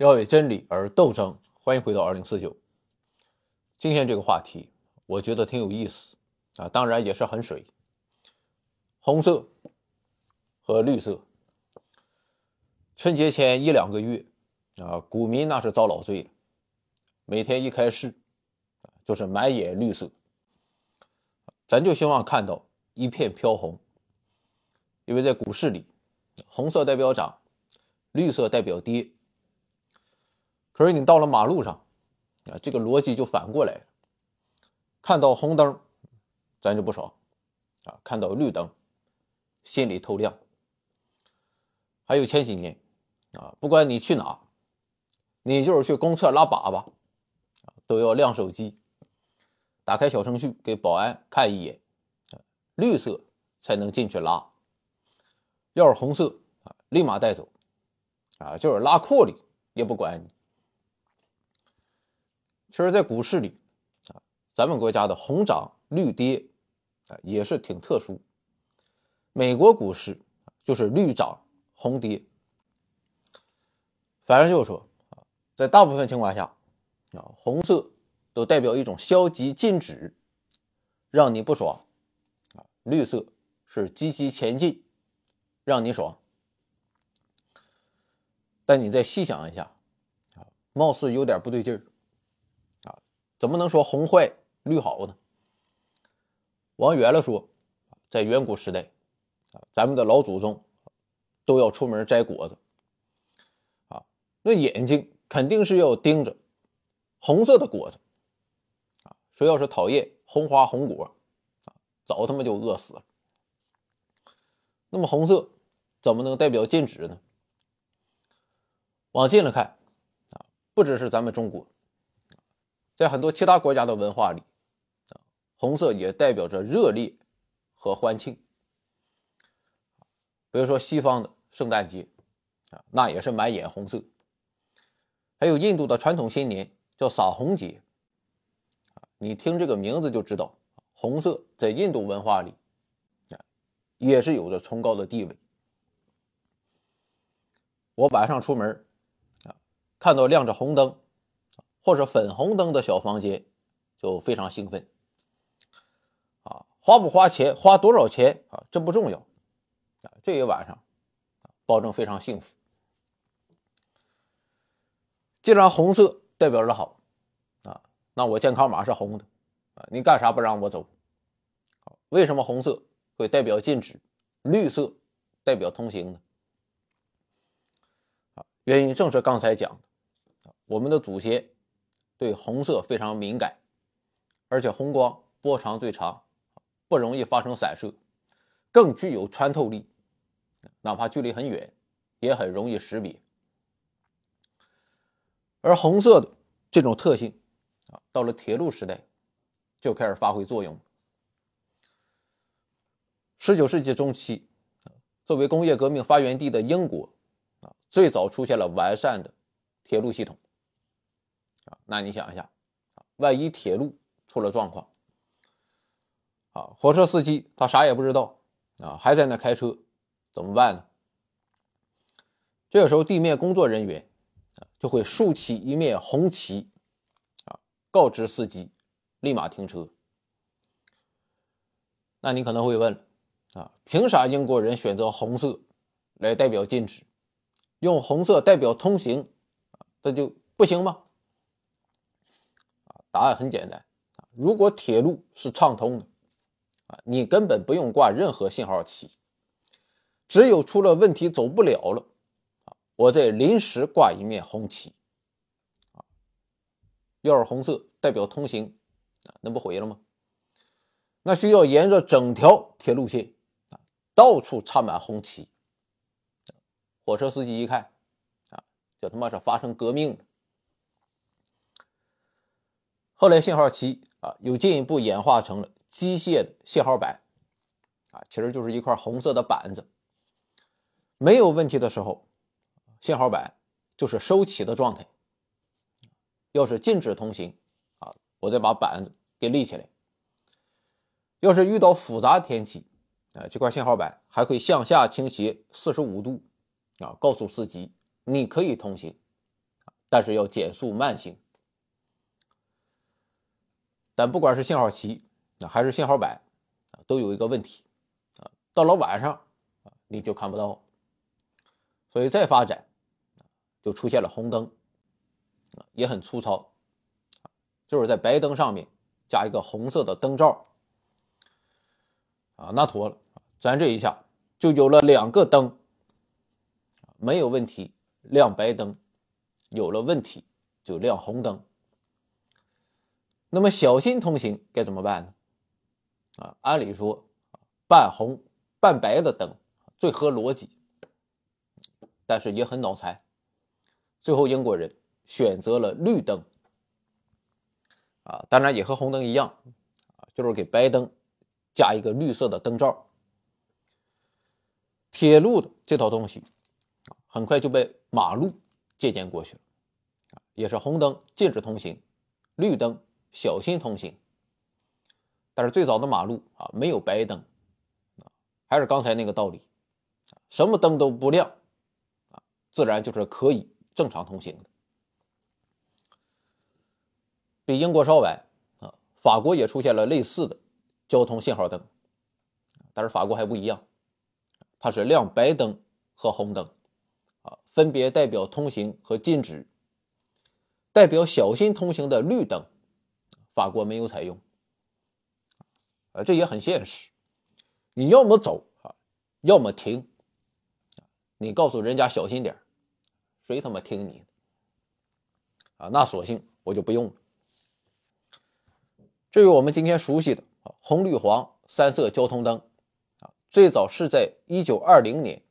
要为真理而斗争。欢迎回到二零四九。今天这个话题，我觉得挺有意思啊，当然也是很水。红色和绿色，春节前一两个月啊，股民那是遭老罪了，每天一开市就是满眼绿色。咱就希望看到一片飘红，因为在股市里，红色代表涨，绿色代表跌。可是你到了马路上，啊，这个逻辑就反过来了。看到红灯，咱就不爽，啊，看到绿灯，心里透亮。还有前几年，啊，不管你去哪，你就是去公厕拉粑粑，都要亮手机，打开小程序给保安看一眼，绿色才能进去拉。要是红色，啊，立马带走，啊，就是拉库里也不管你。其实，在股市里，啊，咱们国家的红涨绿跌，啊，也是挺特殊。美国股市就是绿涨红跌。反正就是说，啊，在大部分情况下，啊，红色都代表一种消极禁止，让你不爽；啊，绿色是积极前进，让你爽。但你再细想一下，啊，貌似有点不对劲儿。怎么能说红坏绿好呢？往远了说，在远古时代，啊，咱们的老祖宗都要出门摘果子，啊，那眼睛肯定是要盯着红色的果子，啊，谁要是讨厌红花红果，啊，早他妈就饿死了。那么红色怎么能代表禁止呢？往近了看，啊，不只是咱们中国。在很多其他国家的文化里，啊，红色也代表着热烈和欢庆。比如说西方的圣诞节，啊，那也是满眼红色。还有印度的传统新年叫撒红节，你听这个名字就知道，红色在印度文化里，啊，也是有着崇高的地位。我晚上出门，啊，看到亮着红灯。或者粉红灯的小房间，就非常兴奋啊！花不花钱，花多少钱啊？这不重要啊！这一晚上，保证非常幸福。既然红色代表着好啊，那我健康码是红的啊！你干啥不让我走？为什么红色会代表禁止，绿色代表通行呢？啊，原因正是刚才讲的，我们的祖先。对红色非常敏感，而且红光波长最长，不容易发生散射，更具有穿透力，哪怕距离很远，也很容易识别。而红色的这种特性啊，到了铁路时代就开始发挥作用。十九世纪中期，作为工业革命发源地的英国啊，最早出现了完善的铁路系统。啊，那你想一下，万一铁路出了状况，啊，火车司机他啥也不知道，啊，还在那开车，怎么办呢？这个时候，地面工作人员啊就会竖起一面红旗，啊，告知司机立马停车。那你可能会问，啊，凭啥英国人选择红色来代表禁止，用红色代表通行，啊，这就不行吗？答案很简单啊，如果铁路是畅通的，啊，你根本不用挂任何信号旗，只有出了问题走不了了，啊，我再临时挂一面红旗，啊，要是红色代表通行，啊，那不毁了吗？那需要沿着整条铁路线，啊，到处插满红旗，火车司机一看，啊，这他妈是发生革命了。后来信号旗啊，又进一步演化成了机械的信号板，啊，其实就是一块红色的板子。没有问题的时候，信号板就是收起的状态。要是禁止通行，啊，我再把板子给立起来。要是遇到复杂天气，啊，这块信号板还会向下倾斜四十五度，啊，告诉司机你可以通行。但是要减速慢行。但不管是信号旗啊还是信号板啊，都有一个问题啊，到了晚上啊你就看不到，所以再发展就出现了红灯，也很粗糙就是在白灯上面加一个红色的灯罩啊，那妥了，咱这一下就有了两个灯，没有问题亮白灯，有了问题就亮红灯。那么小心通行该怎么办呢？啊，按理说，半红半白的灯最合逻辑，但是也很脑残。最后英国人选择了绿灯，啊，当然也和红灯一样，啊，就是给白灯加一个绿色的灯罩。铁路的这套东西，很快就被马路借鉴过去了，也是红灯禁止通行，绿灯。小心通行，但是最早的马路啊没有白灯，还是刚才那个道理，什么灯都不亮，啊，自然就是可以正常通行的。比英国稍晚啊，法国也出现了类似的交通信号灯，但是法国还不一样，它是亮白灯和红灯，啊，分别代表通行和禁止，代表小心通行的绿灯。法国没有采用，啊，这也很现实。你要么走啊，要么停。你告诉人家小心点谁他妈听你？啊，那索性我就不用了。至于我们今天熟悉的啊红绿黄三色交通灯，啊，最早是在一九二零年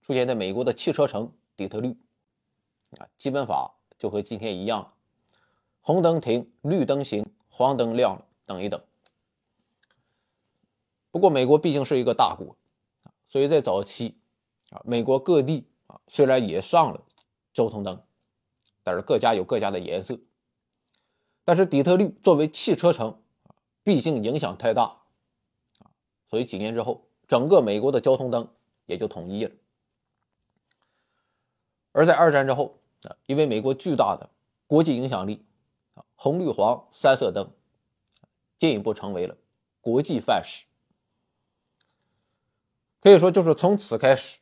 出现在美国的汽车城底特律，啊，基本法就和今天一样。红灯停，绿灯行，黄灯亮了，等一等。不过美国毕竟是一个大国，所以在早期啊，美国各地啊虽然也上了交通灯，但是各家有各家的颜色。但是底特律作为汽车城，毕竟影响太大，所以几年之后，整个美国的交通灯也就统一了。而在二战之后啊，因为美国巨大的国际影响力。红绿黄三色灯进一步成为了国际范式，可以说就是从此开始，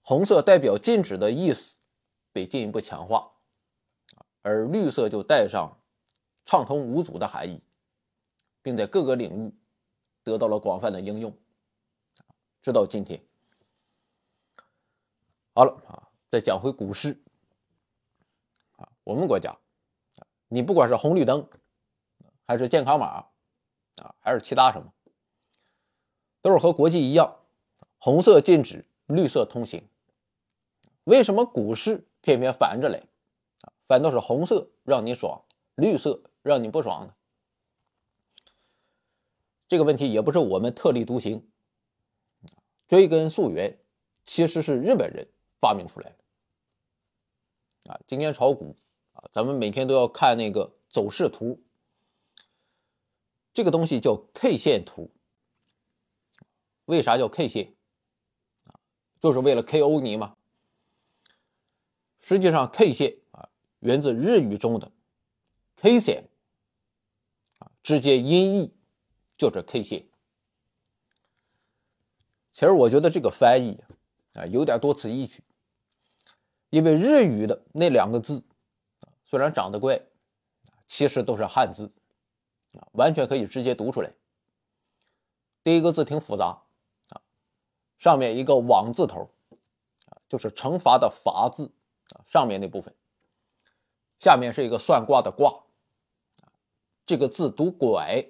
红色代表禁止的意思被进一步强化，而绿色就带上畅通无阻的含义，并在各个领域得到了广泛的应用，直到今天。好了啊，再讲回股市啊，我们国家。你不管是红绿灯，还是健康码，啊，还是其他什么，都是和国际一样，红色禁止，绿色通行。为什么股市偏偏反着来？啊，反倒是红色让你爽，绿色让你不爽呢？这个问题也不是我们特立独行，追根溯源，其实是日本人发明出来的。啊，今天炒股。咱们每天都要看那个走势图，这个东西叫 K 线图。为啥叫 K 线？就是为了 KO 你嘛。实际上，K 线啊，源自日语中的 K 线啊，直接音译就是 K 线。其实我觉得这个翻译啊，有点多此一举，因为日语的那两个字。虽然长得怪，其实都是汉字，啊，完全可以直接读出来。第一个字挺复杂，啊，上面一个网字头，啊，就是惩罚的罚字，啊，上面那部分，下面是一个算卦的卦，这个字读拐，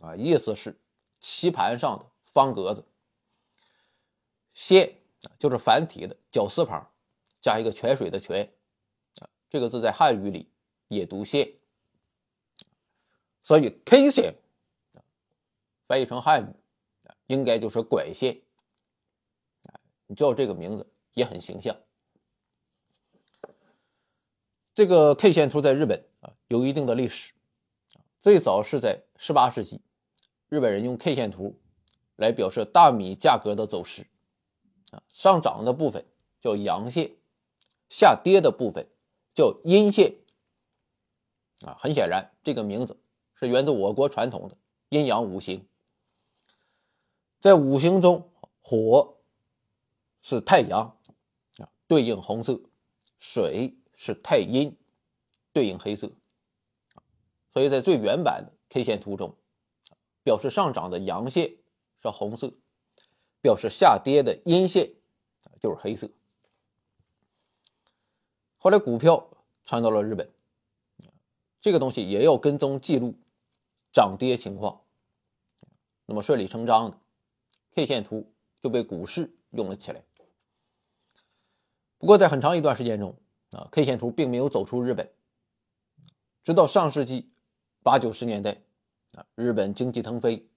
啊，意思是棋盘上的方格子。线就是繁体的绞丝旁，加一个泉水的泉。这个字在汉语里也读线，所以 K 线翻译成汉语应该就是拐线。你叫这个名字也很形象。这个 K 线图在日本啊有一定的历史，最早是在18世纪，日本人用 K 线图来表示大米价格的走势，啊上涨的部分叫阳线，下跌的部分叫阴线。啊，很显然，这个名字是源自我国传统的阴阳五行。在五行中，火是太阳，啊，对应红色；水是太阴，对应黑色。所以在最原版的 K 线图中，表示上涨的阳线是红色，表示下跌的阴线就是黑色。后来股票传到了日本。这个东西也要跟踪记录涨跌情况，那么顺理成章的，K 线图就被股市用了起来。不过在很长一段时间中啊，K 线图并没有走出日本，直到上世纪八九十年代啊，日本经济腾飞，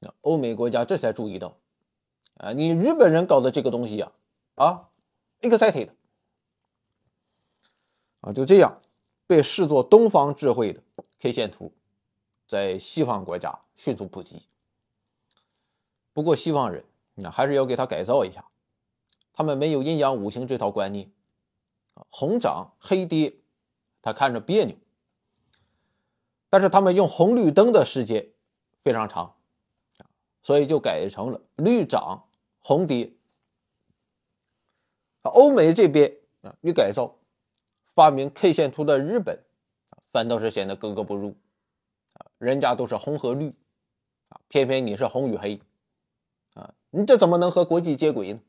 啊，欧美国家这才注意到，啊，你日本人搞的这个东西呀，啊，excited，啊，就这样。被视作东方智慧的 K 线图，在西方国家迅速普及。不过西方人那还是要给他改造一下，他们没有阴阳五行这套观念，红涨黑跌，他看着别扭。但是他们用红绿灯的时间非常长，所以就改成了绿涨红跌。欧美这边啊，与改造。发明 K 线图的日本，反倒是显得格格不入，啊，人家都是红和绿，啊，偏偏你是红与黑，啊，你这怎么能和国际接轨呢？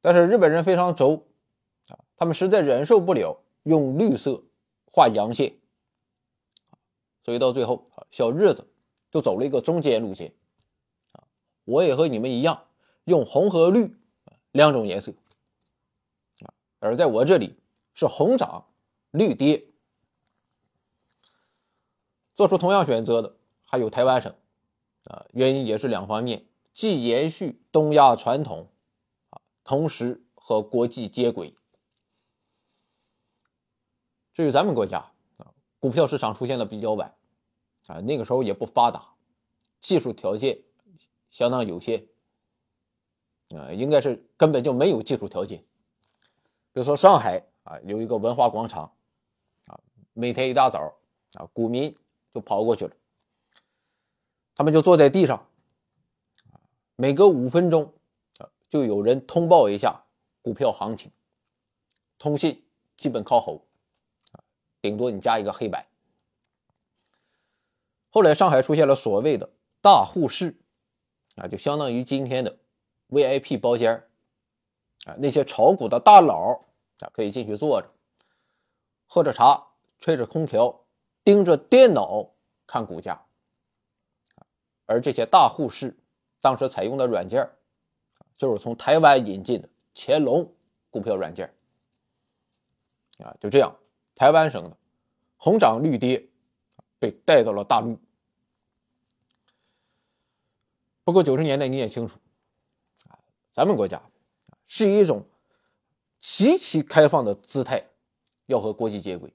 但是日本人非常轴，啊，他们实在忍受不了用绿色画阳线，所以到最后，小日子就走了一个中间路线，啊，我也和你们一样，用红和绿两种颜色。而在我这里是红涨绿跌，做出同样选择的还有台湾省，啊，原因也是两方面，既延续东亚传统，啊，同时和国际接轨。至于咱们国家啊，股票市场出现的比较晚，啊，那个时候也不发达，技术条件相当有限，啊，应该是根本就没有技术条件。比如说上海啊，有一个文化广场，啊，每天一大早啊，股民就跑过去了，他们就坐在地上，每隔五分钟啊，就有人通报一下股票行情，通信基本靠吼，顶多你加一个黑板。后来上海出现了所谓的大户室，啊，就相当于今天的 VIP 包间啊，那些炒股的大佬啊，可以进去坐着，喝着茶，吹着空调，盯着电脑看股价。而这些大户室当时采用的软件就是从台湾引进的乾隆股票软件啊，就这样，台湾省的红涨绿跌被带到了大陆。不过九十年代你也清楚啊，咱们国家。是一种极其开放的姿态，要和国际接轨，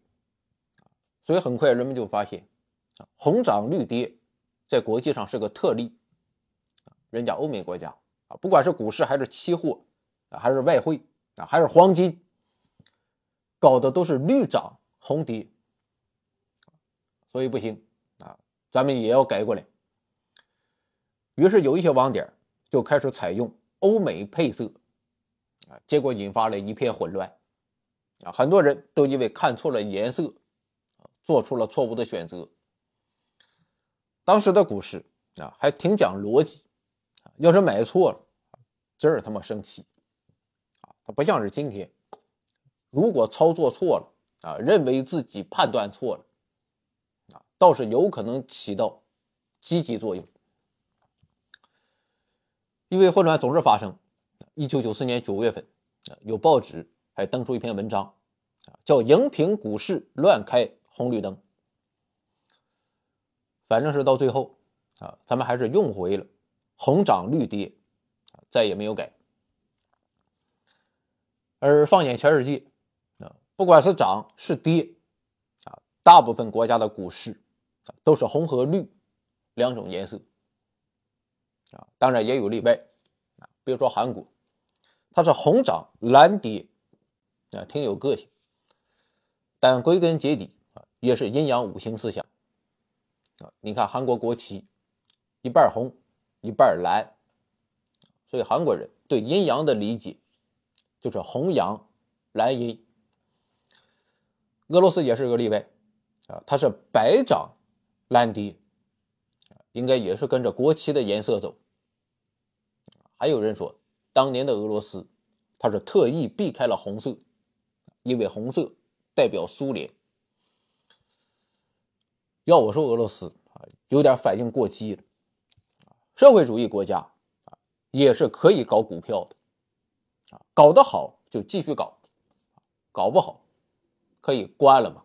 所以很快人们就发现，啊，红涨绿跌，在国际上是个特例，人家欧美国家啊，不管是股市还是期货啊，还是外汇啊，还是黄金，搞的都是绿涨红跌，所以不行啊，咱们也要改过来。于是有一些网点就开始采用欧美配色。啊结果引发了一片混乱，啊，很多人都因为看错了颜色，做出了错误的选择。当时的股市啊，还挺讲逻辑，要是买错了，真是他妈生气，啊，它不像是今天，如果操作错了，啊，认为自己判断错了，啊，倒是有可能起到积极作用。因为混乱总是发生。一九九四年九月份，啊有报纸还登出一篇文章，啊叫“荧屏股市乱开红绿灯”。反正是到最后，啊，咱们还是用回了红涨绿跌，再也没有改。而放眼全世界，啊，不管是涨是跌，啊，大部分国家的股市啊都是红和绿两种颜色，啊，当然也有例外，啊，比如说韩国。它是红涨蓝跌，啊，挺有个性。但归根结底啊，也是阴阳五行思想啊。你看韩国国旗，一半红，一半蓝，所以韩国人对阴阳的理解就是红阳蓝阴。俄罗斯也是个例外啊，它是白涨蓝跌，应该也是跟着国旗的颜色走。还有人说，当年的俄罗斯，它是特意避开了红色，因为红色。代表苏联，要我说，俄罗斯啊，有点反应过激了。社会主义国家啊，也是可以搞股票的，啊，搞得好就继续搞，搞不好可以关了嘛。